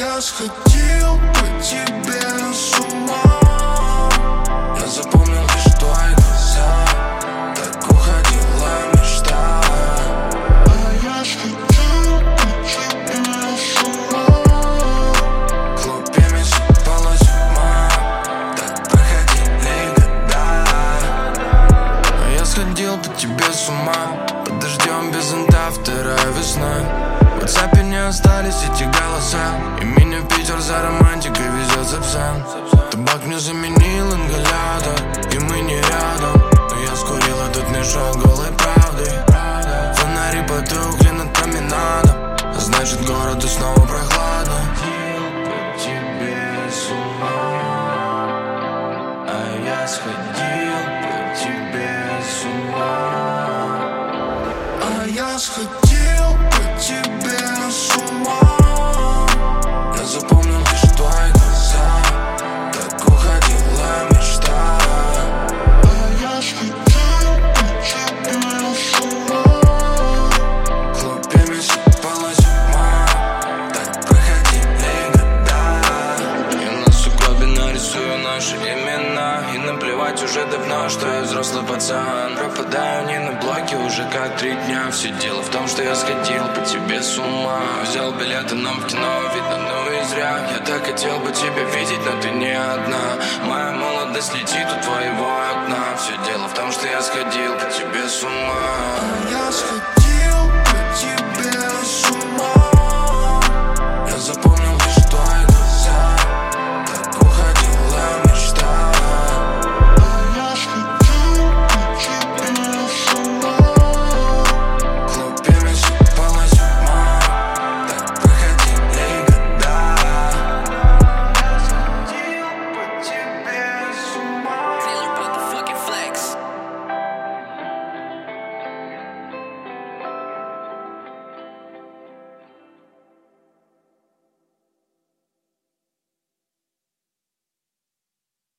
я сходил по тебе с ума. Я запомнил лишь твои глаза Так уходила мечта. А я сходил по тебе с ума. Хлопьями сыпалась тьма Так проходили года. А я сходил по тебе с ума Под дождем без зонта вторая весна WhatsApp не остались эти голоса. И меня в Питер за романтикой везет Сапсан Табак мне заменил ингалятор И мы не рядом. Но я скурил этот мешок голой правды. Фонари потухли над променадом А Значит городу снова прохладно. А сходил по тебе с ума. А я сходил по тебе с ума имена И наплевать уже давно, что я взрослый пацан. Пропадаю не на блоке уже как три дня. Все дело в том, что я сходил по тебе с ума. Взял билеты нам в кино, видно, ну и зря. Я так хотел бы тебя видеть, но ты не одна. Моя молодость летит у твоего